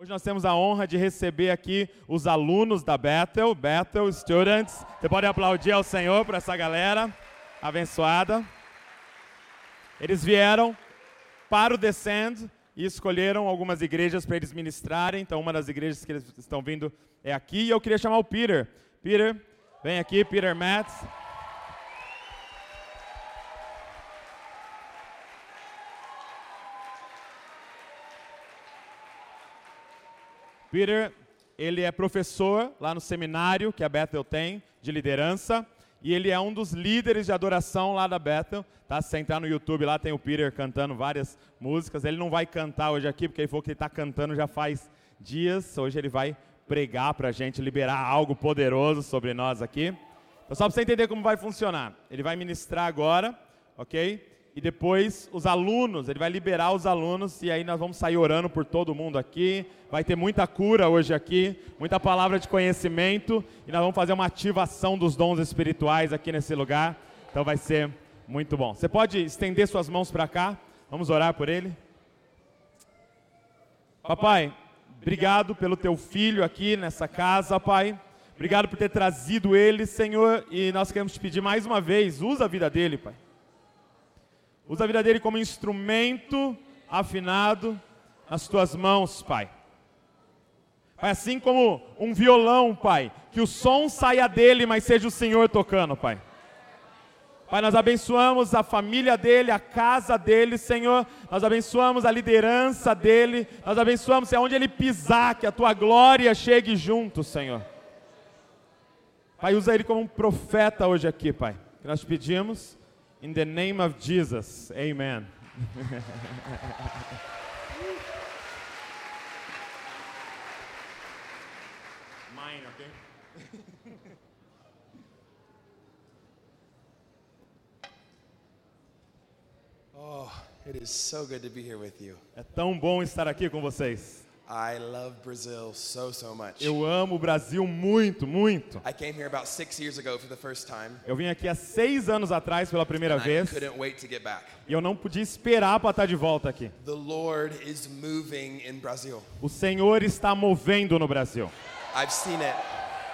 Hoje nós temos a honra de receber aqui os alunos da Bethel, Bethel Students. Você pode aplaudir ao Senhor por essa galera abençoada. Eles vieram para o Descend e escolheram algumas igrejas para eles ministrarem. Então, uma das igrejas que eles estão vindo é aqui. E eu queria chamar o Peter. Peter, vem aqui, Peter Metz. Peter, ele é professor lá no seminário que a Bethel tem de liderança e ele é um dos líderes de adoração lá da Bethel. Tá? Se você entrar no YouTube lá tem o Peter cantando várias músicas. Ele não vai cantar hoje aqui porque ele falou que ele está cantando já faz dias. Hoje ele vai pregar para a gente, liberar algo poderoso sobre nós aqui. Então, só para você entender como vai funcionar. Ele vai ministrar agora, ok? E depois os alunos, ele vai liberar os alunos e aí nós vamos sair orando por todo mundo aqui. Vai ter muita cura hoje aqui, muita palavra de conhecimento e nós vamos fazer uma ativação dos dons espirituais aqui nesse lugar. Então vai ser muito bom. Você pode estender suas mãos para cá? Vamos orar por ele. Papai, obrigado pelo teu filho aqui nessa casa, pai. Obrigado por ter trazido ele, Senhor, e nós queremos te pedir mais uma vez, usa a vida dele, pai Usa a vida dele como instrumento afinado nas tuas mãos, Pai. Pai, assim como um violão, Pai, que o som saia dele, mas seja o Senhor tocando, Pai. Pai, nós abençoamos a família dele, a casa dele, Senhor. Nós abençoamos a liderança dele. Nós abençoamos, Senhor, onde ele pisar, que a tua glória chegue junto, Senhor. Pai, usa ele como um profeta hoje aqui, Pai. Que nós pedimos In the name of Jesus, amen. Mine, okay? oh, it is so good to be here with you. É tão bom estar aqui com vocês. I love Brazil so so much. Eu amo o Brasil muito, muito. I came here about six years ago for the first time. Eu vim aqui há seis anos atrás pela primeira and vez. I couldn't wait to get back. E eu não podia esperar para estar de volta aqui. The Lord is moving in Brazil. O Senhor está movendo no Brasil. I've seen it.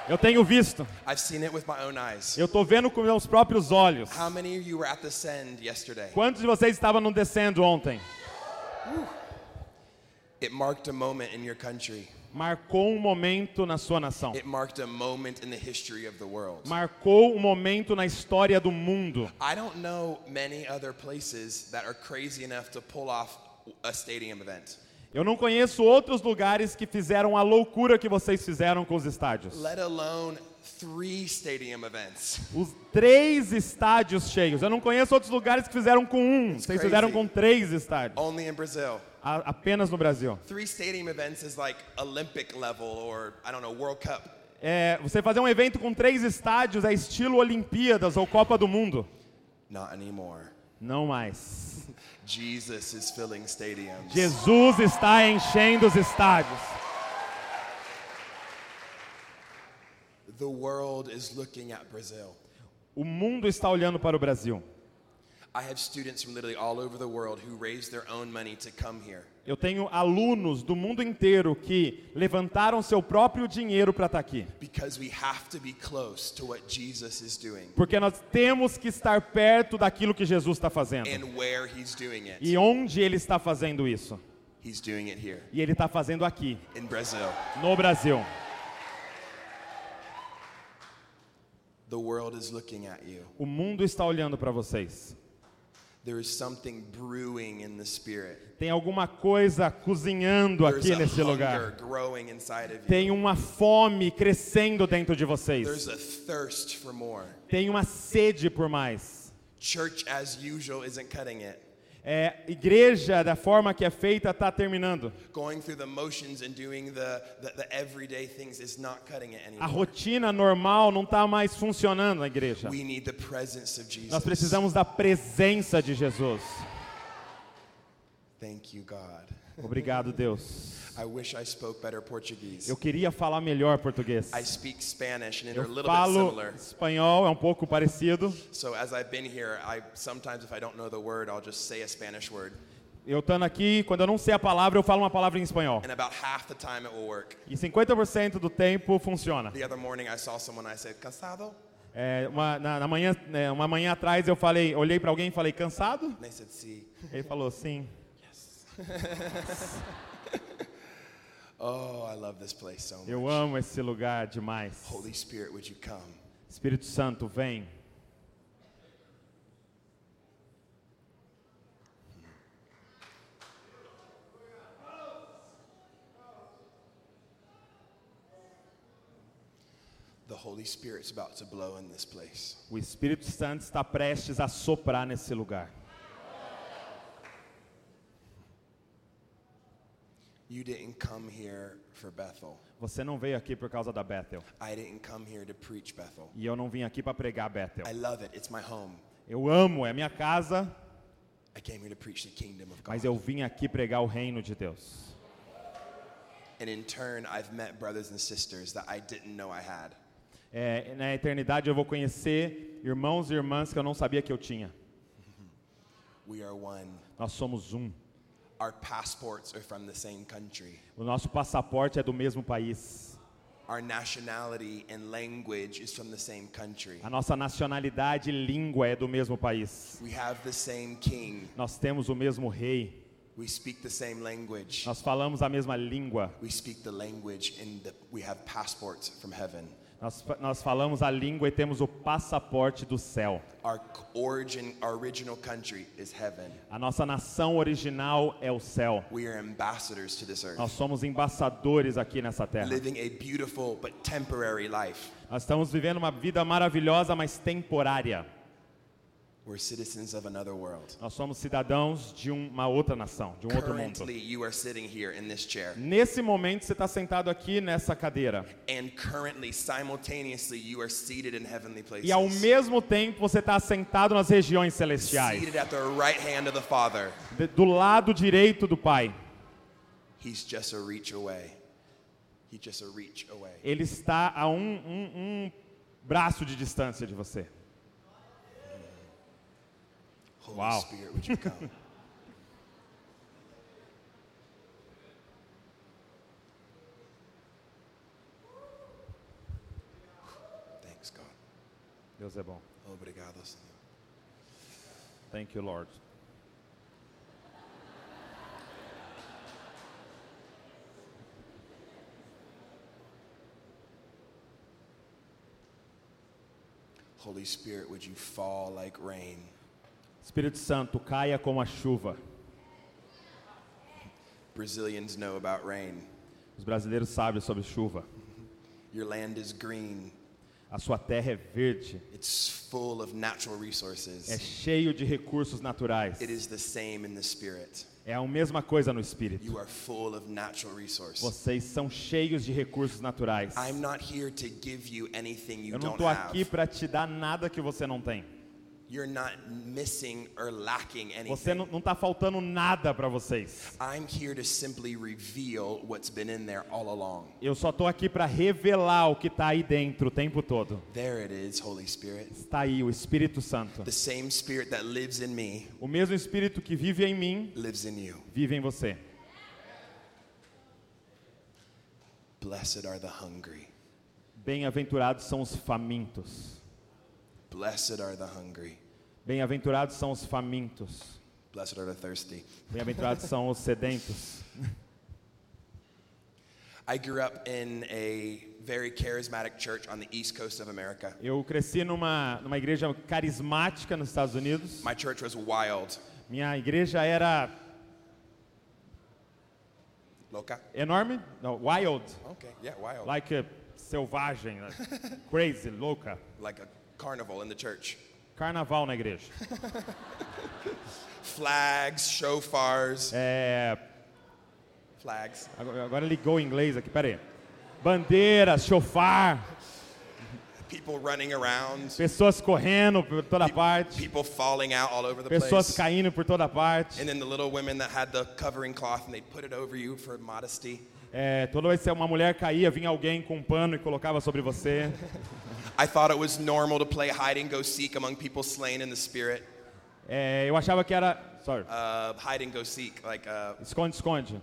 Eu tenho visto. I've seen it with my own eyes. Eu estou vendo com meus próprios olhos. How many of you were at the send yesterday? Quantos de vocês estavam no descendo ontem? Uh. It marked a moment in your country. Marcou um momento na sua nação. It marked a moment in the history of the world. Marcou um momento na história do mundo. I don't know many other places that are crazy enough to pull off a stadium event. Eu não conheço outros lugares que fizeram a loucura que vocês fizeram com os estádios. Let alone three stadium events. Os três estádios cheios. Eu não conheço outros lugares que fizeram com um. It's Vocês crazy. fizeram com três estádios. Only in Brazil. A, apenas no Brasil. Three stadium events is like Olympic level or I don't know World Cup. É, você fazer um evento com três estádios é estilo Olimpíadas ou Copa do Mundo. Not anymore. Não mais. Jesus is filling stadiums. Jesus está enchendo os estádios. The world is looking at Brazil. O mundo está olhando para o Brasil. Eu tenho alunos do mundo inteiro que levantaram seu próprio dinheiro para estar aqui. Because we have to be close to what Jesus is doing Porque nós temos que estar perto daquilo que Jesus está fazendo. and where he's doing it. E onde ele está fazendo isso? He's doing it here E ele está fazendo aqui, in Brazil. no Brasil. The world is looking at you. O mundo está olhando para vocês. Tem alguma coisa cozinhando aqui nesse lugar. growing inside of you. Tem uma fome crescendo dentro de vocês. There's a thirst for more. Tem uma sede por mais. Church as usual isn't cutting it. É, igreja da forma que é feita está terminando. The the, the, A rotina normal não está mais funcionando na igreja. We need the presence of Jesus. Nós precisamos da presença de Jesus. Thank you, God. Obrigado, Deus. I wish I spoke better Portuguese. Eu queria falar melhor português. I speak Spanish and they're a Eu little bit falo similar. espanhol, é um pouco parecido. So as I've been here, I sometimes if I don't know the word, I'll just say a Spanish word. eu estando aqui, quando eu não sei a palavra, eu falo uma palavra em espanhol. E 50% do tempo funciona. The other morning I saw someone I said, "Cansado?" É, uma, na, na manhã, né, uma manhã atrás eu falei, olhei para alguém e falei, cansado? Ele falou, sim. Oh, I love this place so much. Eu amo esse lugar demais. Holy Spirit, would you come? Espírito Santo, vem. The Holy Spirit's about to blow in this place. O Espírito Santo está prestes a soprar nesse lugar. You didn't come here for Bethel. Você não veio aqui por causa da Bethel. I didn't come here to preach Bethel. E eu não vim aqui para pregar Bethel. I love it. It's my home. Eu amo, é minha casa, I came here to preach the kingdom of God. mas eu vim aqui pregar o reino de Deus. And in turn, I've met brothers and sisters that I didn't know I had. É, na eternidade eu vou conhecer irmãos e irmãs que eu não sabia que eu tinha. We are one. Nós somos um. Our passports are from the same country. O nosso passaporte é do mesmo país. Our nationality and language is from the same country. A nossa nacionalidade e língua é do mesmo país. We have the same king. Nós temos o mesmo rei. We speak the same language. Nós falamos a mesma língua. We speak the language and the, we have passports from heaven. Nós, nós falamos a língua e temos o passaporte do céu. Our origin, our original country is heaven. A nossa nação original é o céu. We are ambassadors to this earth, Nós somos embaixadores aqui nessa terra. living a beautiful but temporary life. Nós estamos vivendo uma vida maravilhosa, mas temporária. We're citizens of another world. Nós somos cidadãos de uma outra nação, de um outro mundo. Currently, you are sitting here in this chair. Nesse momento você está sentado aqui nessa cadeira. And currently, simultaneously, you are seated in heavenly places. E ao mesmo tempo você está sentado nas regiões celestiais, Seated at the right hand of the Father. de- do lado direito do Pai. He's just a reach away. He's just a reach away. Ele está a um, um- um braço de distância de você. Holy Wow. Spirit, would you come? Thanks, God. Deus é bom. Obrigado, Senhor. Thank you, Lord. Holy Spirit, would you fall like rain? Espírito Santo, caia como a chuva. Brazilians know about rain. Os brasileiros sabem sobre chuva. Your land is green. A sua terra é verde, It's full of natural é resources. cheio de recursos naturais. It is the same in the spirit. É a mesma coisa no espírito. You are full of natural resources. Vocês são cheios de recursos naturais. I'm not here to give you anything you Eu não estou aqui para te dar nada que você não tem. You're not missing or lacking Você anything. não está faltando nada para vocês. I'm here to simply reveal what's been in there all along. Eu só estou aqui para revelar o que está aí dentro o tempo todo. There it is, Holy Spirit. Está aí o Espírito Santo. The same spirit that lives in me O mesmo Espírito que vive em mim, lives in you. vive em você. Blessed are the hungry. Bem-aventurados são os famintos. Blessed are the hungry. Bem-aventurados são os famintos. Blessed are the thirsty. Bem-aventurados são os sedentos. I grew up in a very charismatic church on the east coast of America. Eu cresci numa, numa igreja carismática nos Estados Unidos. My church was wild. Minha igreja era Loca? enorme, não, wild, Okay, yeah, wild. like a selvagem, like crazy, louca. Like a carnival in the church. Carnaval na igreja. Flags, shofars, É, flags. agora, agora ligou o inglês aqui, peraí. Bandeiras, chofar, People running around, pessoas correndo por toda parte, people falling out all over the pessoas place. caindo por toda parte. And then the little women that had the covering cloth and they'd put it over you for modesty. É, toda vez que uma mulher caía, vinha alguém com um pano e colocava sobre você. I thought it was normal to play hide and go seek among people slain in the spirit. É, eu achava que era Sorry. uh, hide and go seek, like uh, Esconde, esconde.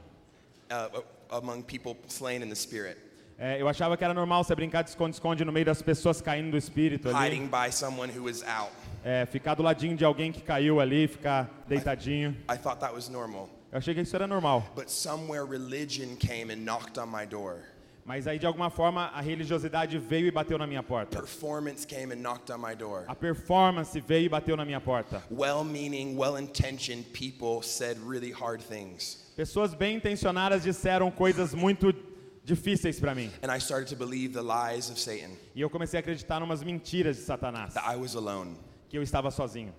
uh, among people slain in the spirit, É, eu achava que era normal você brincar de esconde-esconde no meio das pessoas caindo do espírito ali. hiding by someone who was out. É, ficar do ladinho de alguém que caiu ali, ficar deitadinho. I thought that was normal. Eu achei que isso era normal. But somewhere religion came and knocked on my door. Mas aí, de alguma forma, a religiosidade veio e bateu na minha porta. Performance came and knocked on my door. A performance veio e bateu na minha porta. Well meaning, well intentioned people said really hard things. Pessoas bem intencionadas disseram coisas muito difíceis para mim. And I started to believe the lies of Satan E eu comecei a acreditar em umas mentiras de Satanás, that I was alone. que eu estava sozinho.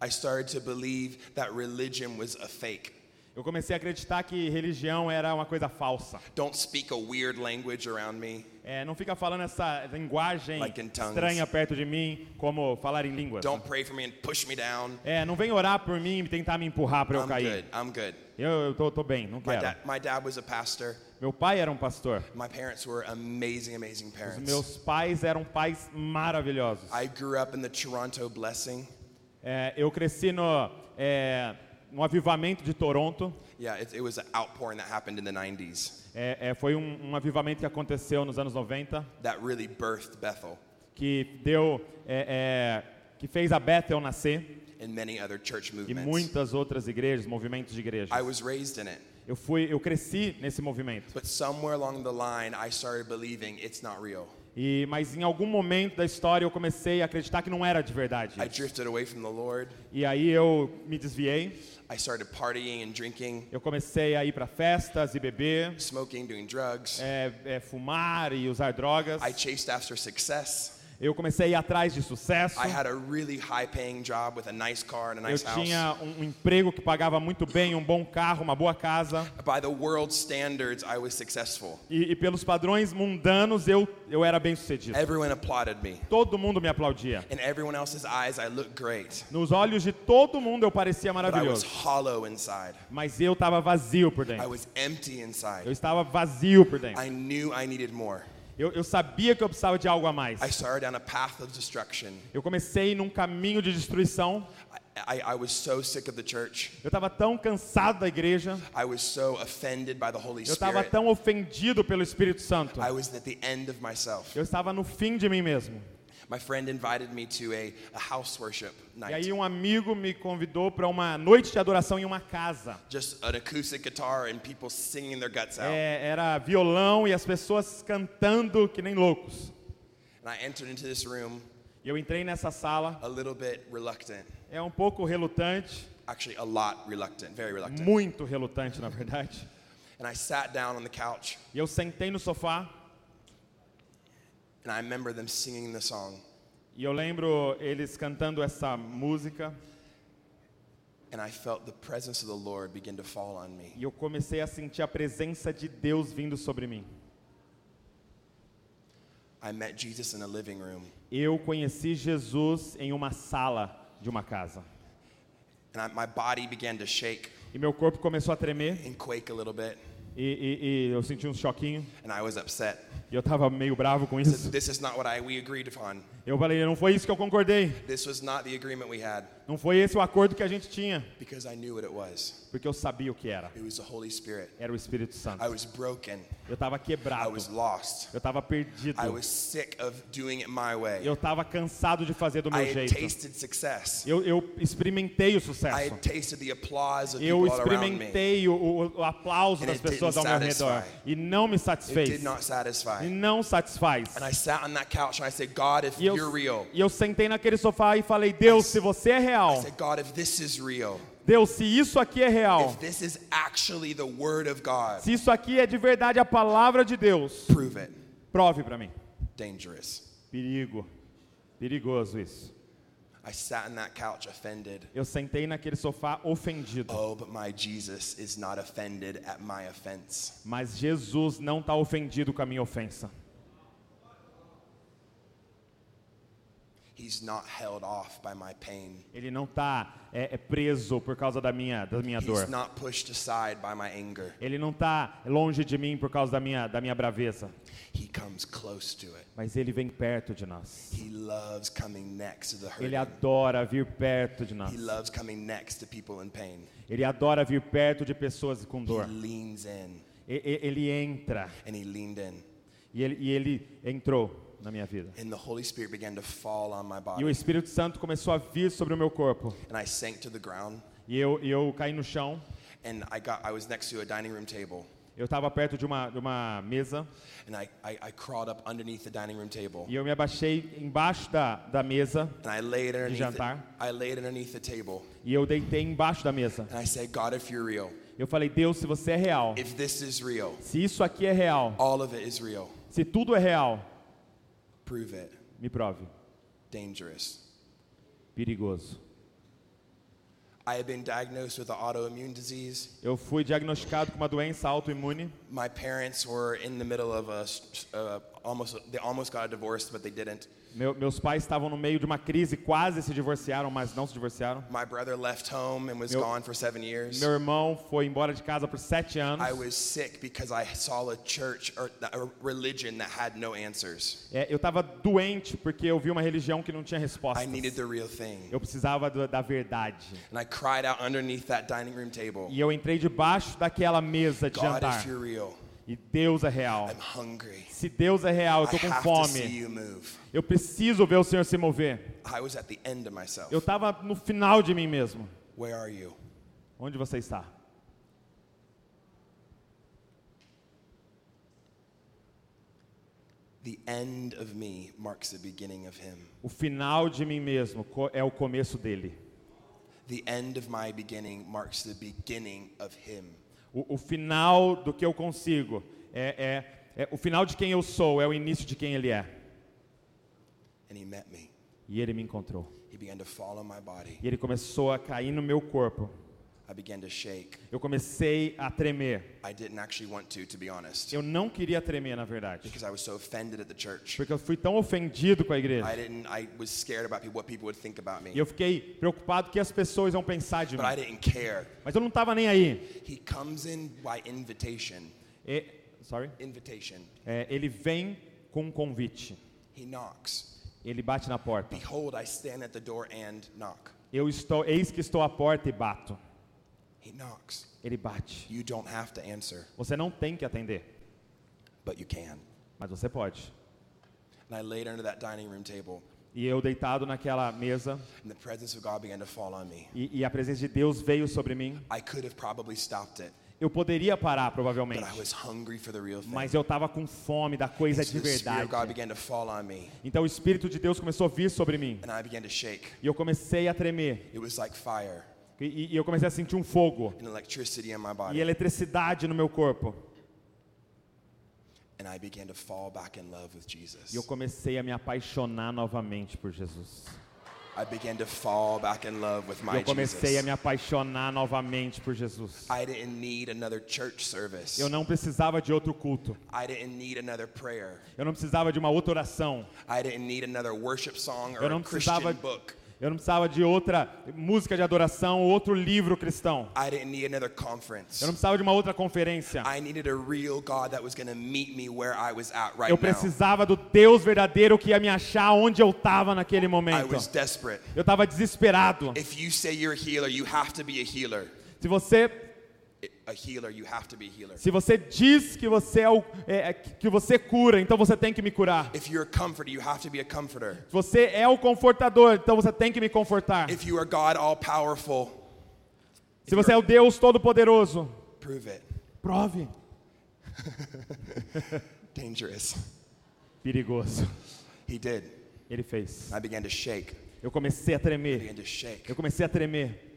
I started to believe that religion was a fake. Eu comecei a acreditar que religião era uma coisa falsa. Don't speak a weird language around me. É, não fica falando essa linguagem Like in tongues. estranha perto de mim, como falar em línguas. Don't pray for me and push me down. É, não vem orar por mim e tentar me empurrar para eu I'm cair. good. I'm good. Eu, eu tô, tô bem, não My quero. dad, my dad was a pastor. Meu pai era um pastor. My parents were amazing, amazing Os parents. meus pais eram pais maravilhosos. I grew up in the Toronto blessing. É, eu cresci no, é, no avivamento de Toronto. Yeah, it, it was an outpouring that happened in the 90s É, é, foi um, um avivamento que aconteceu nos anos 90, that really birthed Bethel que deu, é, é, que fez a Bethel nascer and many other church e movements. muitas outras igrejas, movimentos de igrejas. I was raised in it. Eu fui, eu cresci nesse movimento. But somewhere along the line, I started believing it's not real. E, mas em algum momento da história eu comecei a acreditar que não era de verdade. I drifted away from the Lord. E aí eu me desviei. I started partying and drinking, Eu comecei a ir para festas e beber, smoking, doing drugs. é, é, fumar e usar drogas. I chased after success. Eu comecei a ir atrás de sucesso. I had a really high paying job with a nice car and a Eu nice house. tinha um, emprego que pagava muito bem, um bom carro, uma boa casa. By the world's standards, I was successful. E, e pelos padrões mundanos eu, eu era bem sucedido. Everyone applauded me. Todo mundo me aplaudia. In everyone else's eyes, I looked great. Nos olhos de todo mundo eu parecia But I was maravilhoso. hollow inside. Mas eu estava vazio por I dentro. was empty Eu inside. estava vazio por dentro. I knew I needed more. Eu, eu sabia que eu precisava de algo a mais. I started down a path of destruction. Eu comecei num caminho de destruição. I, I, was so sick of the church. Eu estava tão cansado da igreja. I was so offended by the Holy Eu estava Spirit. tão ofendido pelo Espírito Santo. I was at the end of myself. Eu estava no fim de mim mesmo. My friend invited me to a, a house worship E night. aí um amigo me convidou para uma noite de adoração em uma casa. Just an acoustic guitar and people singing their guts out. É, era violão e as pessoas cantando que nem loucos. And I entered into this room E eu entrei nessa sala, a little bit reluctant. é um pouco relutante, Actually, a lot reluctant, very reluctant. muito relutante na verdade. And I sat down on the couch E eu sentei no sofá and I remember them singing the song. e eu lembro eles cantando essa música And I felt the presence of the Lord begin to fall on me. e eu comecei a sentir a presença de Deus vindo sobre mim. I met Jesus in a living room. Eu conheci Jesus em uma sala de uma casa. And I, my body began to shake E meu corpo começou a tremer and quake a little bit. e, e- e eu senti um choquinho. And I was upset. E eu tava meio bravo com I isso. This is not what I, we agreed upon. Eu falei, não foi isso que eu concordei. This was not the agreement we had Não foi esse o acordo que a gente tinha. because I knew what it was. Porque eu sabia o que era. It was the Holy Spirit. Era o Espírito Santo. I was broken. Eu tava I quebrado. was lost. Eu tava perdido. I was sick of doing it my way. Eu tava cansado de fazer do I meu had jeito. tasted success. Eu, eu experimentei o I sucesso. had tasted the applause of Eu people all around me. experimentei o, o- aplauso And das it pessoas ao meu redor. satisfy. E não me It satisfez. did not E satisfy. não satisfaz. And I sat on that couch and I said, God, if E eu, you're real. e eu sentei naquele sofá e falei, Deus, se você é I real, said, God, if this is real, Deus, se isso aqui é real, if this is actually the word of God, se isso aqui é de verdade a palavra de Deus, prove it. prove para mim. Dangerous. Perigo. Perigoso isso. I sat on that couch offended. Eu sentei naquele sofá ofendido. Oh, but my Jesus is not offended at my offense. Mas Jesus não está ofendido com a minha ofensa. He's not held off by my pain. Ele não está é, é preso por causa da minha, da minha dor. He's not pushed aside by my anger. Ele não está longe de mim por causa da minha, da minha braveza. He comes close to it. Mas ele vem perto de nós. He loves coming next to the Ele adora vir perto de nós. He loves coming next to people in pain. Ele adora vir perto de pessoas com He dor. leans in, Ele entra and he leaned in. e ele, e ele entrou na minha vida. And the Holy Spirit began to fall on my E o. Espírito Santo começou a vir sobre o meu corpo. E eu, eu caí no chão. And I got I. Eu estava perto de uma, de uma mesa And I, e eu me abaixei embaixo da, da mesa underneath jantar. the, e eu deitei embaixo da mesa. And I said, God, if you're real, Eu falei, Deus, se você é real, real, se isso aqui é real. se tudo é real, Prove it. me prove. Dangerous. Perigoso. I had been diagnosed with an autoimmune disease. Eu fui diagnosticado com uma doença autoimune. My parents were in the middle of a, uh, almost, they almost got but they didn't. Meu- meus pais estavam no meio de uma crise, quase se divorciaram, mas não se divorciaram. My brother left home and was Meu- gone for seven years. Meu irmão foi embora de casa por sete anos. I was sick because I saw a church or a religion that had no answers. É, eu estava doente porque eu vi uma religião que não tinha respostas. I needed the real thing. Eu precisava do- da verdade. And I cried out underneath that dining room table E eu entrei debaixo daquela mesa de God, jantar. if you're real, E Deus é real. Se Deus é real, eu estou com fome. Eu preciso ver o Senhor se mover. I was at the end of myself. Eu estava no final de mim mesmo. Where are you? Onde você está? The end of me marks the beginning of him. O final de mim mesmo é o começo dele. The end of my beginning marks the beginning of him. O, o final do que eu consigo é, é, é o final de quem eu sou, é o início de quem ele é. E ele me encontrou. E ele começou a cair no meu corpo. I began to shake. Eu comecei a tremer. I didn't actually want to, to be honest, Eu não queria tremer, na verdade. because I was so offended at the church. Porque eu fui tão ofendido com a I igreja. didn't. I was scared about people, what people would think about me. E eu fiquei preocupado que as pessoas iam pensar de mim. But I didn't care. Mas eu não estava nem aí. He comes in by invitation. E- sorry? Invitation. É, ele vem com um convite. He knocks. Ele bate na porta. Behold, I stand at the door and knock. Eu estou, eis que estou à porta e bato. He knocks. Ele bate. You don't have to answer, Você não tem que atender, but you can. mas você pode. And I laid under that dining room table, E eu deitado naquela mesa and the presence of God began to fall on me. e, e a presença de Deus veio sobre mim. I could have probably stopped it, Eu poderia parar but provavelmente, I was hungry for the real thing. mas eu estava com fome da coisa And so de the Spirit of God verdade. began to fall on me, Então o Espírito de Deus começou a vir sobre mim and I began to shake. e eu comecei a tremer It was like fire e, e eu comecei a sentir um fogo and electricity in my e eletricidade no meu corpo. And I began to fall back in love with E eu Jesus. comecei a me apaixonar novamente por Jesus. I began to fall back in love with my eu comecei a me apaixonar novamente por Jesus. I didn't need another church service. Eu não precisava de outro culto. I didn't need another prayer. Eu não precisava de uma outra oração. I didn't need another worship song or Eu a não precisava, book. Eu não precisava de outra música de adoração ou outro livro cristão. I didn't need another conference. Eu não precisava de uma outra conferência. I needed a real God that was going to meet me where I was at right Eu now. precisava do Deus verdadeiro que ia me achar onde eu estava naquele I momento. was desperate. Eu estava desesperado. If you say you're a healer, you have to be a healer. Se você, se você diz que você é o, é, é, que você cura, então você tem que me curar. If you're a comforter, you have to be a comforter. Se você é o confortador, então você tem que me confortar. Se você é o Deus todo-poderoso, prove it. prove. Dangerous. Perigoso. He did. Ele fez. Eu comecei a tremer. Eu comecei a tremer.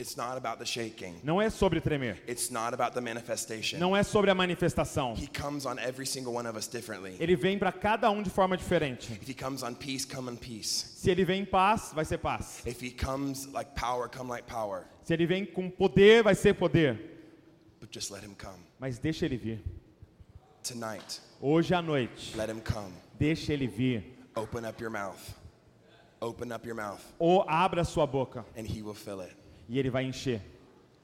It's not about the shaking. Não é sobre tremer. It's not about the manifestation. Não é sobre a manifestação. He comes on every single one of us differently. Ele vem para cada um de forma diferente. If he comes on peace, come in peace. Se ele vem em paz, vai ser paz. If he comes like power, come like power. Se ele vem com poder, vai ser poder. But just let him come. Mas deixa ele vir. Tonight, Hoje à noite, let him come. deixa ele vir. Open up your mouth. Open up your mouth ou abra sua boca and he will fill it. E ele vai encher.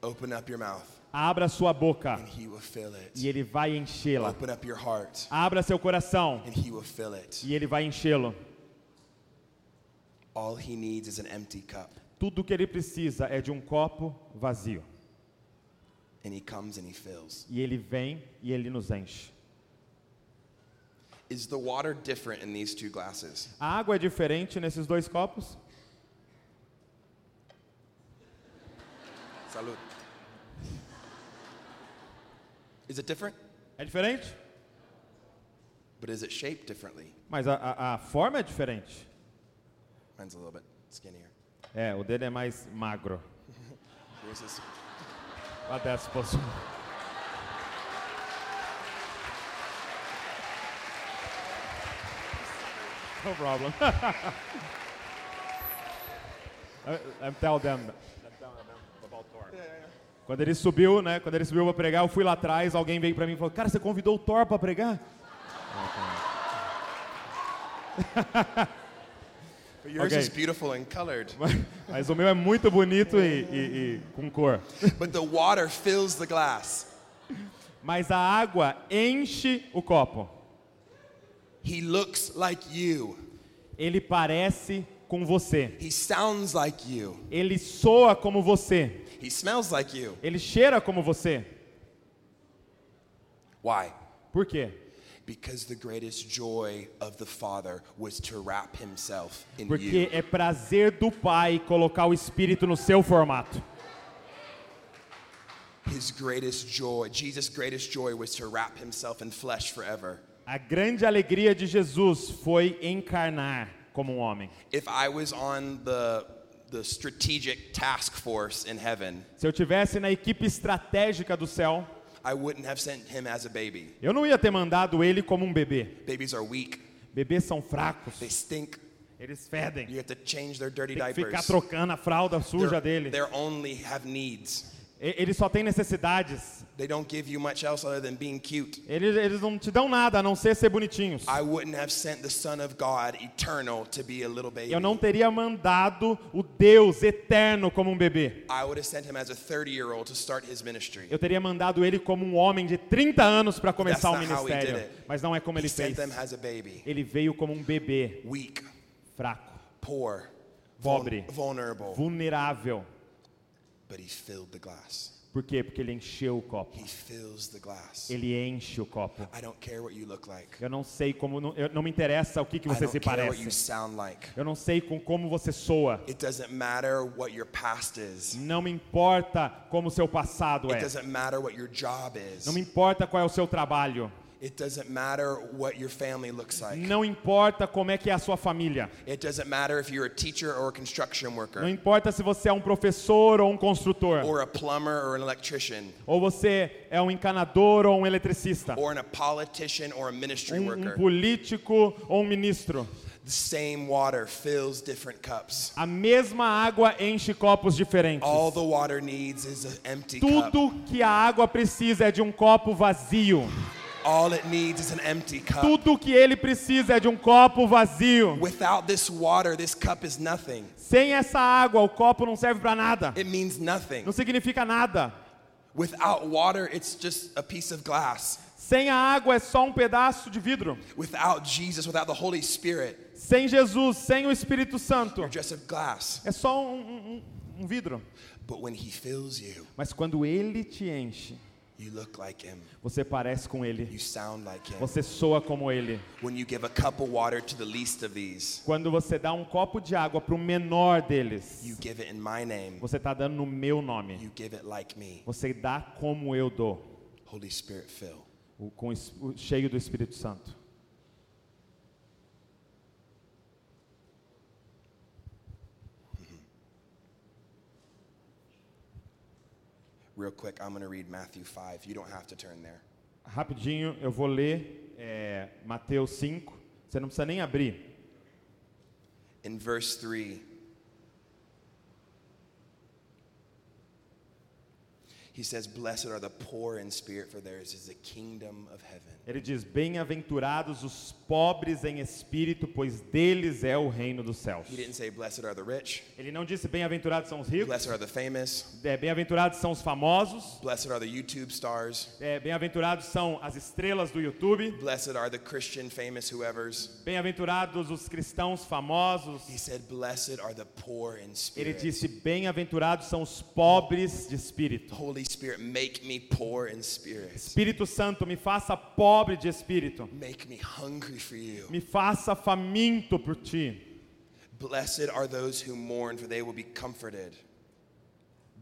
Open up your mouth Abra sua boca and he will fill it. e ele vai enchê-la. Open up your heart Abra seu coração and he will fill it. e ele vai enchê-lo. All he needs is an empty cup. Tudo que ele precisa é de um copo vazio. And he comes and he fills. E ele vem e ele nos enche. Is the water different in these two glasses? A água é diferente nesses dois copos? Salud. Is it different? É diferente? But is it shaped differently? Mas a, a, a forma é diferente. Mine's a little bit skinnier. É, o dele é mais magro. Yours is. Lá desce, posso. Um. No problem. I- I'm uh, uh, tell them. Quando ele subiu, né? Quando ele subiu para pregar, eu fui lá atrás, alguém veio para mim e falou: "Cara, você convidou o Thor para pregar?" But yours Okay. is beautiful and colored. Mas o meu é muito bonito e, e- e com cor. but the water fills the glass. Mas a água enche o copo. He looks like you. Ele parece com você. He sounds like you. Ele soa como você. He smells like you. Ele cheira como você. Why? Por quê? Because the greatest joy of the Father was to wrap himself in Porque you. é prazer do Pai colocar o Espírito no seu formato. His greatest joy, Jesus' greatest joy was to wrap himself in flesh forever. A grande alegria de Jesus foi encarnar como um homem. If I was on the the strategic task force in heaven, Se eu tivesse na equipe estratégica do céu, I wouldn't have sent him as a baby. eu não ia ter mandado ele como um bebê. Babies are weak. Bebês são fracos, They stink. eles fedem. You have to change their dirty Tem que ficar diapers. trocando a fralda suja They're, dele. they're only have needs. Eles só têm necessidades. They don't give you much else other than being cute. Eles, eles não te dão nada a não ser ser bonitinhos. I wouldn't have sent the Son of God eternal to be a little baby. Eu não teria mandado o Deus eterno como um bebê. I would have sent him as a 30 year old to start his ministry. Eu teria mandado ele como um homem de 30 anos para começar o ministério. Mas não é como He ele sent fez. them as a baby. Ele veio como um bebê Weak, fraco, poor, Pobre. vul- vulnerable. vulnerável. But he filled the glass. Por quê? Porque ele encheu o copo. He fills the glass. Ele enche o copo. I don't care what you look like. Eu não sei como, não, eu- não me interessa o que, que I você don't se care what you parece. sound like. Eu não sei com como você soa. It doesn't matter what your past is. Não me importa como o seu passado It é. doesn't matter what your job is. Não me importa qual é o seu trabalho. It doesn't matter what your family looks like. Não importa como é que é a sua família. It doesn't matter if you're a teacher or a construction Não worker importa se você é um professor ou um construtor. or a plumber or an electrician Ou você é um encanador ou um eletricista. or a politician or a ministry Um, um worker. político ou um ministro. The same water fills different cups. A mesma água enche copos diferentes. All the water needs is an empty cup. Tudo que a água precisa é de um copo vazio. All it needs is an empty cup. Tudo que ele precisa é de um copo vazio. Without this water, this cup is nothing. Sem essa água, o copo não serve para nada. It means nothing. Não significa nada. Without water, it's just a piece of glass. Sem a água é só um pedaço de vidro. Without Jesus, without the Holy Spirit, Sem Jesus, sem o Espírito Santo, you're just a glass. é só um, um- um- vidro. But when He fills you, Mas quando ele te enche, you look like Him. você parece com ele. You sound like Him. Você soa como ele. When you give a cup of water to the least of these, Quando você dá um copo de água para o menor deles, you give it in my name. você está dando no meu nome. You give it like me. Você dá como eu dou, Holy Spirit, fill. o- com o- cheio do Espírito Santo. Real quick, I'm going to read Matthew 5. You don't have to turn there. Rapidinho, eu vou ler é, Mateus 5. Você não precisa nem abrir. In verse 3, He says, Blessed are the poor in spirit, for theirs is the kingdom of heaven. Ele diz: Bem-aventurados os pobres em espírito, pois deles é o reino dos céus. He didn't say, Blessed are the rich, Ele não disse: Bem-aventurados são os ricos, blessed are the famous, é, bem-aventurados são os famosos, blessed are the YouTube stars, é, bem-aventurados são as estrelas do YouTube, blessed are the Christian famous whoever's. bem-aventurados os cristãos famosos. He said, Blessed are the poor in Ele spirit. disse: Bem-aventurados são os pobres de espírito. Holy Spirit, make me poor in spirit. Espírito Santo, me faça pobre de espírito. Make me hungry for you. Me faça faminto por ti. Blessed are those who mourn, for they will be comforted.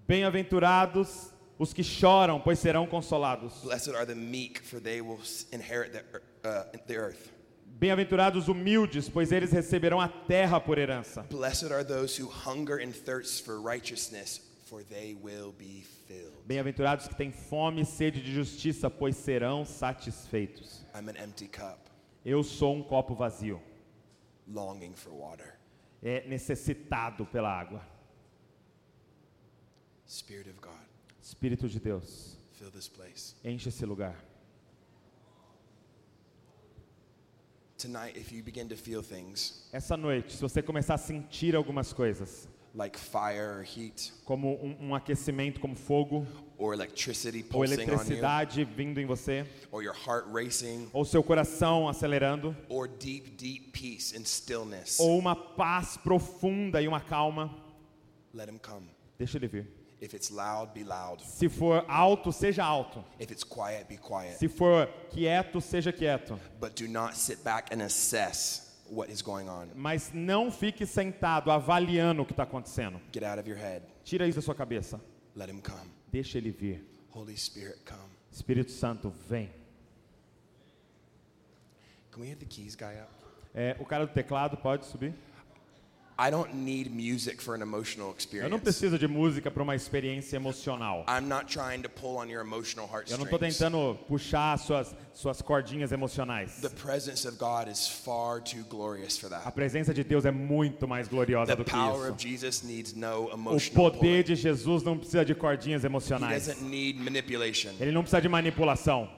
Bem-aventurados os que choram, pois serão consolados. Blessed are the meek, for they will inherit the, uh, the earth. Bem-aventurados humildes, pois eles receberão a terra por herança. Blessed are those who hunger and thirst for righteousness, for they will be filled. Bem-aventurados que têm fome e sede de justiça, pois serão satisfeitos. I'm an empty cup, Eu sou um copo vazio, longing for water. é necessitado pela água. Spirit of God, Espírito de Deus, fill this place. enche esse lugar. Tonight, if you begin to feel things Essa noite, se você começar a sentir algumas coisas, like fire or heat como um, um aquecimento, como fogo, or electricity ou pulsing on you, eletricidade vindo em você, or your heart racing, ou seu coração acelerando, or deep, deep peace and stillness, ou uma paz profunda e uma calma, let him come. deixa ele vir. If it's loud, be loud. Se for alto, seja alto. If it's quiet, be quiet. Se for quieto, seja quieto. But do not sit back and assess what is going on. Mas não fique sentado avaliando o que está acontecendo. Get out of your head. Tira isso da sua cabeça. Let him come. Deixa ele vir. Holy Spirit, come. Espírito Santo, vem. Can we the keys guy up? É, o cara do teclado pode subir? I don't need music for an emotional Eu não experience. preciso de música para uma experiência emocional. I'm not trying to pull on your emotional Eu não estou heartstrings. tentando puxar suas, suas cordinhas emocionais. The presence of God is far too glorious for A that. presença de Deus é muito mais gloriosa do que power isso. of Jesus needs no O emotional poder de Jesus não precisa de cordinhas He emocionais. doesn't need manipulation. Ele não precisa de manipulação.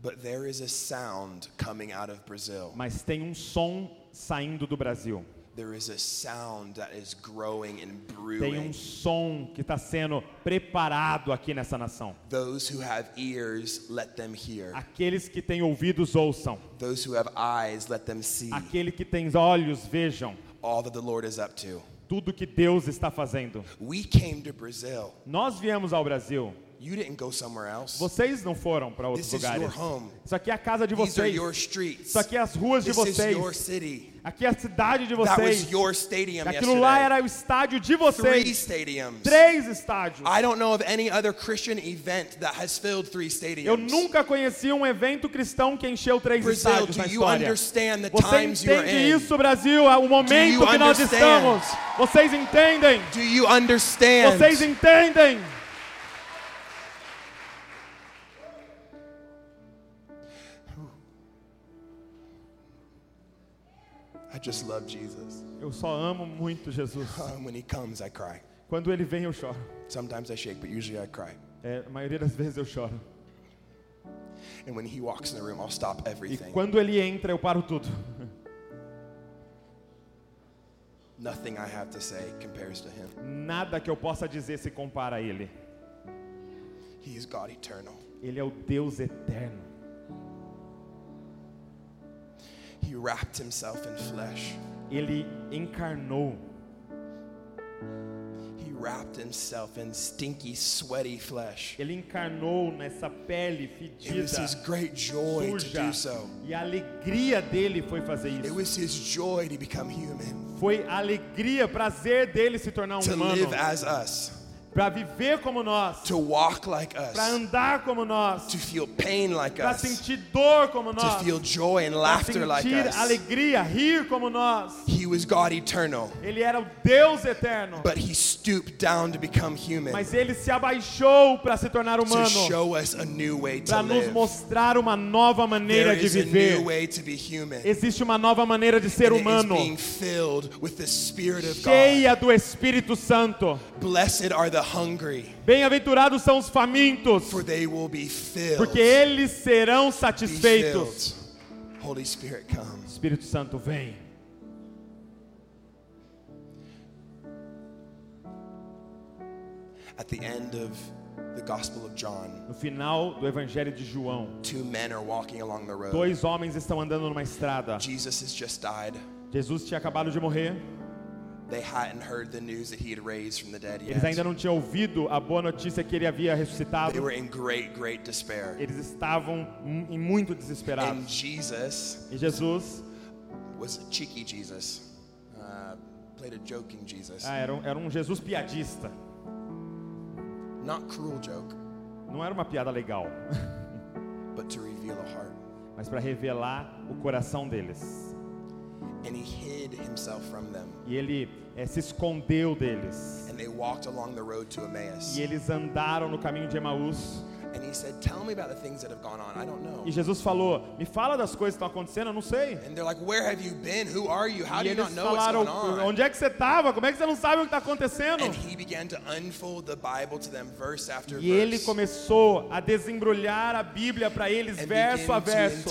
But there is a sound coming out of Brazil. Mas tem um som saindo do Brasil. There is a sound that is growing and Tem um brewing. som que está sendo preparado aqui nessa nação. Those who have ears, let them hear. Aqueles que têm ouvidos ouçam. Those who have eyes, let them see. Aquele que tem olhos vejam All that the Lord is up to. tudo que Deus está fazendo. We came to Brazil. Nós viemos ao Brasil. You didn't go somewhere else. Vocês não foram para outros This is your lugares. home. Isso aqui é a casa de These are vocês. your streets. Isso aqui é as ruas de This is vocês. your city. Aqui é a cidade de That vocês. was your stadium Aquilo lá yesterday. era o estádio de Three vocês. stadiums. Três estádios. I don't know of any other Christian event that has filled three Eu stadiums. nunca conheci um evento cristão que encheu três Brazil, estádios na do you história. understand the Você times you are entende in? isso, Brasil? É o momento you que nós understand? estamos. Vocês entendem? Do you understand? Vocês entendem? I just love Jesus. Eu só amo muito Jesus. Um, when he comes, I cry. Quando ele vem, eu choro. Sometimes I shake, but usually I cry. É, a maioria das vezes eu choro. And when he walks in the room, I'll stop E everything. quando ele entra, eu paro tudo. Nothing I have to say compares to him. Nada que eu possa dizer se compara a ele. He is God eternal. Ele é o Deus eterno. He wrapped himself in flesh. Ele encarnou. He wrapped himself in stinky, sweaty flesh. Ele encarnou nessa pele It was fedida, his great joy to suja. do so. E a alegria dele foi fazer It isso. was his joy to become human, Foi a alegria, prazer dele se tornar um to humano. live as us, Para viver como nós. to walk like Para us, andar como nós. to feel pain like Para us, sentir dor como to nós. feel joy and Para laughter like sentir us. alegria, rir como nós. He was God eternal, Ele era o Deus eterno. but he stooped down to become human Mas ele se abaixou para se tornar to humano, show us a new way to para nos mostrar uma nova maneira There de is a viver. new way to be human. Existe uma nova maneira de ser and it is humano, being filled with the Spirit of God. cheia do Espírito Santo. Blessed are the hungry, Bem-aventurados são os famintos, for they will be filled. porque eles serão satisfeitos. Holy Spirit, come. Espírito Santo, vem. At the end of the Gospel of John, No final do Evangelho de João, two men are walking along the road. dois homens estão andando numa estrada. Jesus has just died. Jesus tinha acabado de morrer. They hadn't heard the news that he had raised from the dead Eles ainda yet. não tinham ouvido a boa notícia que ele havia They ressuscitado. were in great, great despair. Eles estavam em muito And desesperados. Jesus E Jesus was a cheeky Jesus, uh, played a joking Jesus, ah, era, um, era um Jesus piadista. Not cruel joke, Não era uma piada legal, but to reveal a heart. mas para revelar o coração deles. And he hid himself from them. E ele eh, se escondeu deles. And they walked along the road to Emmaus. E eles andaram no caminho de Emaús. And he said, Tell me about the things that have gone on. I don't know. E Jesus falou: Me fala das coisas que estão acontecendo, eu não sei. And they're like, Where have you been? Who are you? How E do you eles not know what's falaram: going on? Onde é que você estava? Como é que você não sabe o que está acontecendo? And he began to unfold the Bible to them verse after E ele começou a desembrulhar a Bíblia para eles, verso a began verso.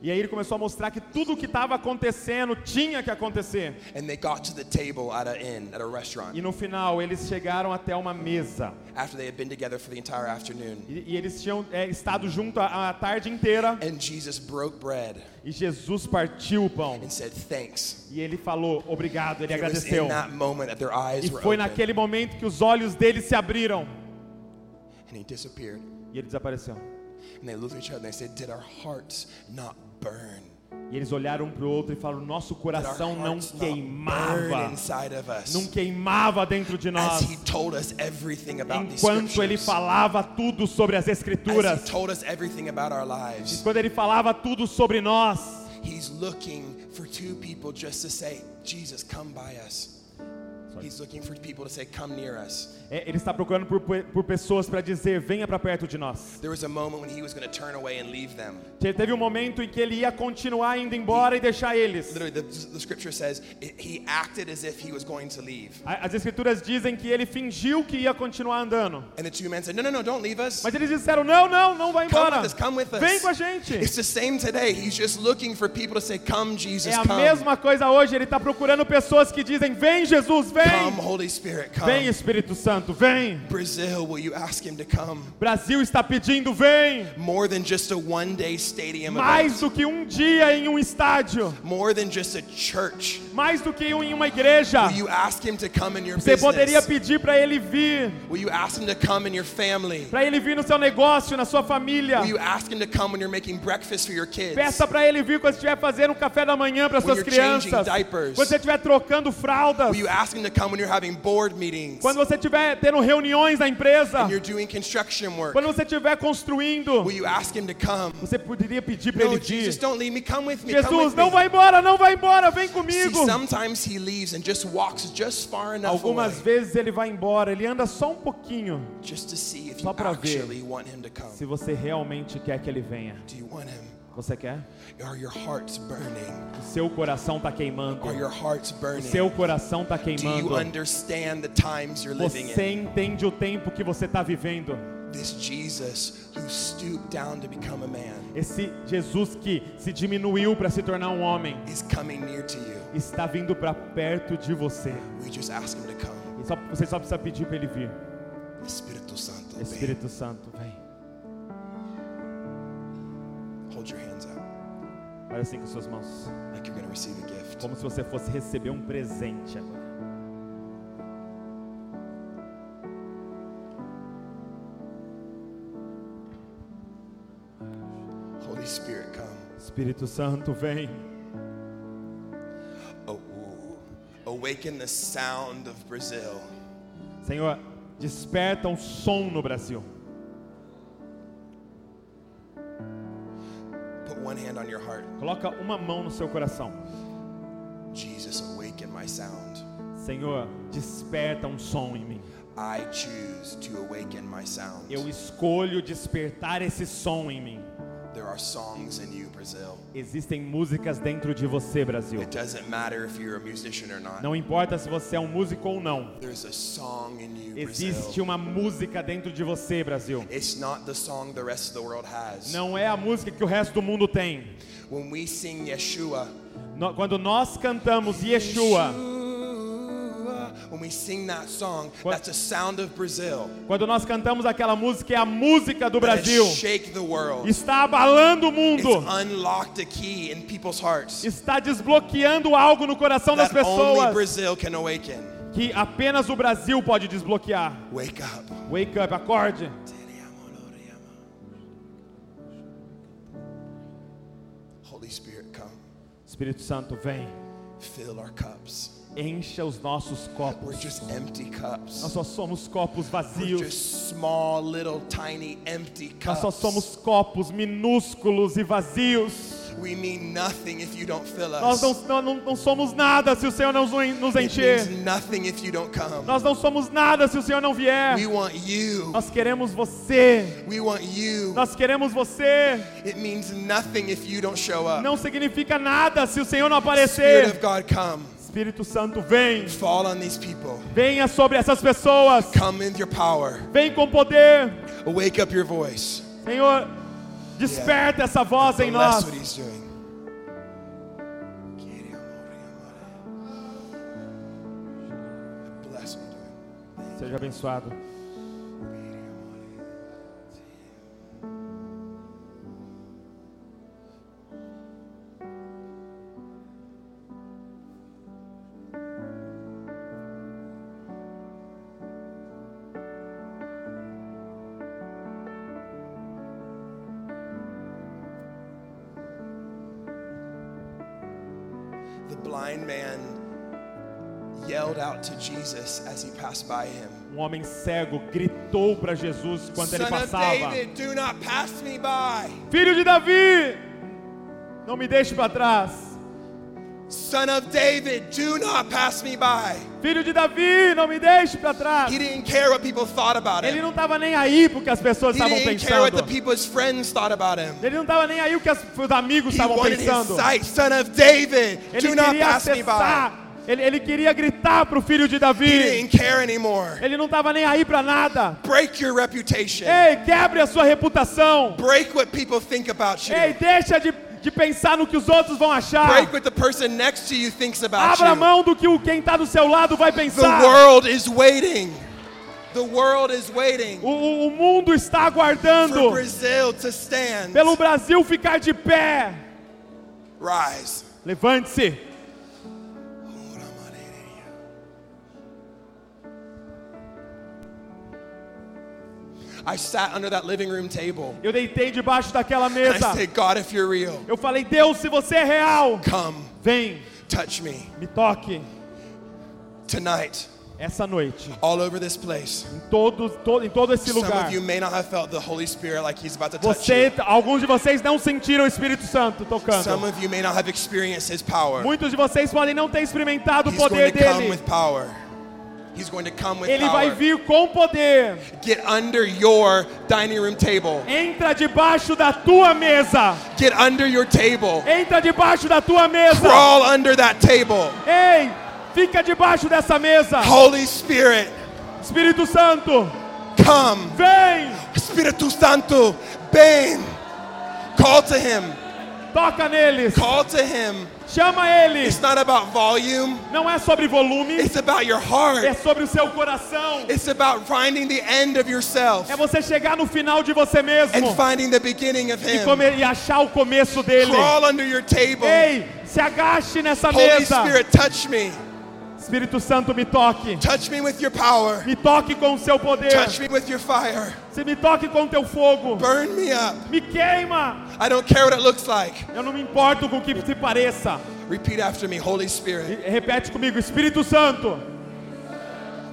E aí ele começou a mostrar que tudo o que estava acontecendo tinha que acontecer. And they got to the table at an inn, at a restaurant, E no final eles chegaram até uma mesa. after they had been together for the entire afternoon. E, e eles tinham é, estado junto a, a tarde inteira. And Jesus broke bread E Jesus partiu o pão. and said, Thanks. E ele falou obrigado, ele It agradeceu. in that moment that their eyes E foi naquele momento que os olhos deles se abriram. And he disappeared. E ele desapareceu. And they looked at each other and they said, Did our hearts not? E eles olharam um para o outro e falaram: Nosso coração não queimava. Não queimava dentro de nós. Enquanto ele falava tudo sobre as As Escrituras. Quando ele falava tudo sobre nós. He's looking for two people just to say, Jesus, come by us. Ele está procurando por, por pessoas para dizer: venha para perto de nós. There was a moment when he was going to turn away and leave them. Te- Teve um momento em que ele ia continuar indo embora e deixar eles. Literally, the, the scripture says it, he acted as if he was going to leave. A- As escrituras dizem que ele fingiu que ia continuar andando. And the two men said, No, no, no, don't leave us. Mas eles disseram: não, não, não vai Come embora. with us, come with us. Vem com a gente. It's the same today. He's just looking for people to say, Come, Jesus, É a mesma coisa hoje. Ele está procurando pessoas que dizem: vem Jesus, vem. Come, Holy Spirit, come. Vem Espírito Santo, vem. Brazil, will you ask him to come? Brasil está pedindo: vem. More than just a one day stadium Mais event. do que um dia em um estádio. More than just a church. Mais do que em uma igreja. Will you ask him to come in your Você poderia business? pedir para ele vir. Will you ask him to come in your family? Para ele vir no seu negócio, na sua família. Will you ask him to come when you're making breakfast for your kids? Peça para ele vir quando estiver fazendo um café da manhã para suas crianças. Quando você estiver trocando fraldas. Will you ask him to come when you're having board meetings? Quando você estiver tendo reuniões na empresa. When you're doing construction work? Quando você estiver construindo. Will you ask him to come? Você poderia pedir para No, ele vir. Jesus, don't leave me. Come with me. come Jesus, with não me. vai embora, não vai embora, vem See, comigo. sometimes he leaves and just walks just far enough Algumas away vezes ele vai embora, ele anda só um pouquinho. just to see if Só you pra ver. want him to come. Se você realmente quer que ele venha. Do you want him? Você quer? O seu coração está queimando. O seu coração está queimando. Você entende o tempo que você está vivendo. This Jesus who stooped down to become a man Esse Jesus que se diminuiu para se tornar um homem is coming near to you. está vindo para perto de você. We just ask him to come. E só, você só precisa pedir para ele vir. Espírito Santo, vem. Espírito Santo, vem. Olha assim com suas mãos. like you're going to receive a gift. Como se você fosse receber um presente agora. Holy Spirit, come. Espírito Santo, vem. Oh, awaken the sound of Brazil. Senhor, desperta um som no Brasil. One hand on your heart. Coloca uma mão no seu coração. Jesus, awaken my sound. Senhor, desperta um som em mim. I choose to awaken my sound. Eu escolho despertar esse som em mim. There are songs in you, Brazil. Existem músicas dentro de você, Brasil. It doesn't matter if you're a musician or not. Não importa se você é um músico ou não. There's a song in you, Existe Brazil. uma música dentro de você, Brasil. It's not the song the rest of the world has. Não é a música que o resto do mundo tem. When we sing Yeshua, No- Quando nós cantamos Yeshua, when we sing that song, Quando- that's sound of Brazil. quando nós cantamos aquela música, é a música do Brasil. shake the world. Está abalando o It's mundo. unlocked a key in people's hearts Está desbloqueando algo no coração das that only pessoas Brazil can awaken. que apenas o Brasil pode desbloquear. Wake up. Wake up, acorde. Holy Spirit, come. Espírito Santo, vem. Fill our cups. Encha os nossos We're copos. just empty Nós só somos copos We're vazios. just small, little, tiny, empty Nós só somos copos minúsculos e vazios. We mean nothing if you don't fill Nós us. não, não, não somos nada se o Senhor não nos nos It encher. means nothing if you don't come. Nós não somos nada se o Senhor não vier. We want you. Nós queremos você. We want you. Nós queremos você. It means nothing if you don't show up. Não significa nada se o Senhor não Spirit aparecer. of God, come. Espírito Santo, vem. Fall on these people. Venha sobre essas pessoas. Come your power. Vem com poder. Wake up your voice. Senhor, desperta essa voz em nós. what he's doing. Seja abençoado. Jesus as he passed by him. Um homem cego gritou para Jesus quando ele Son of passava: David, do not pass me by. Filho de Davi, não me deixe para trás. Son of David, do not pass me by. Filho de Davi, não me deixe para trás. He didn't care what people thought about Ele him. não estava nem aí porque as pessoas He estavam didn't care what the pensando. people's friends thought about him. Ele não estava nem aí o que os amigos He estavam wanted his pensando. sight. Son of David, Ele do not pass me by. Ele, ele queria gritar para o filho de Davi. Ele não estava nem aí para nada. Break your reputation. Ei, quebre a sua reputação. Break what people think about you. Ei, deixa de, de pensar no que os outros vão achar. The Abra mão do que o quem está do seu lado vai The pensar. world is waiting. The world is waiting O, o- mundo está aguardando pelo Brasil ficar de pé. Levante-se. I sat under that living room table. Eu deitei debaixo daquela mesa. I said, God, if you're real, Eu falei, Deus, se você é real, come, vem, touch me me toque tonight, essa noite. all over this place. Em todo, to- em todo esse Some lugar. of you may not have felt the Holy Spirit like He's about to touch Você, alguns de vocês não sentiram o Espírito Santo Some tocando. of you may not have experienced His power. Muitos de vocês podem não ter experimentado o He's poder dele. He's going to come with Ele vai power. vir com poder. Get under your dining room table. Entra debaixo da tua mesa. Get under your table. Entra debaixo da tua mesa. Crawl under that table. Ei, fica debaixo dessa mesa. Holy Spirit, Espírito Santo, come. vem, Espírito Santo, ven. Call to Him. toca neles. Call to Him. Chama ele. It's not about volume. Não é sobre volume, It's about your é heart. sobre o seu coração. It's about finding the end of yourself É você chegar no final de você and mesmo finding the beginning of e, Him. come- e achar o começo dele. Crawl under your table. Ei, se agache nessa Holy mesa. Spirit, touch me. Espírito Santo, me toque. Touch me with your power. Me toque com o seu poder. Touch me with your fire. Se me toque com o teu fogo. Burn me up. Me queima. I don't care what it looks like. Eu não me importo com o que se pareça. Repeat after me, Holy Spirit. Repete comigo, Espírito Santo,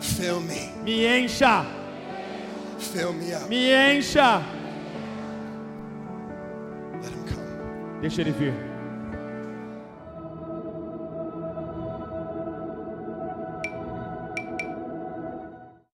Fill me. me encha, Fill me up. me encha. Let him come. Deixa ele vir.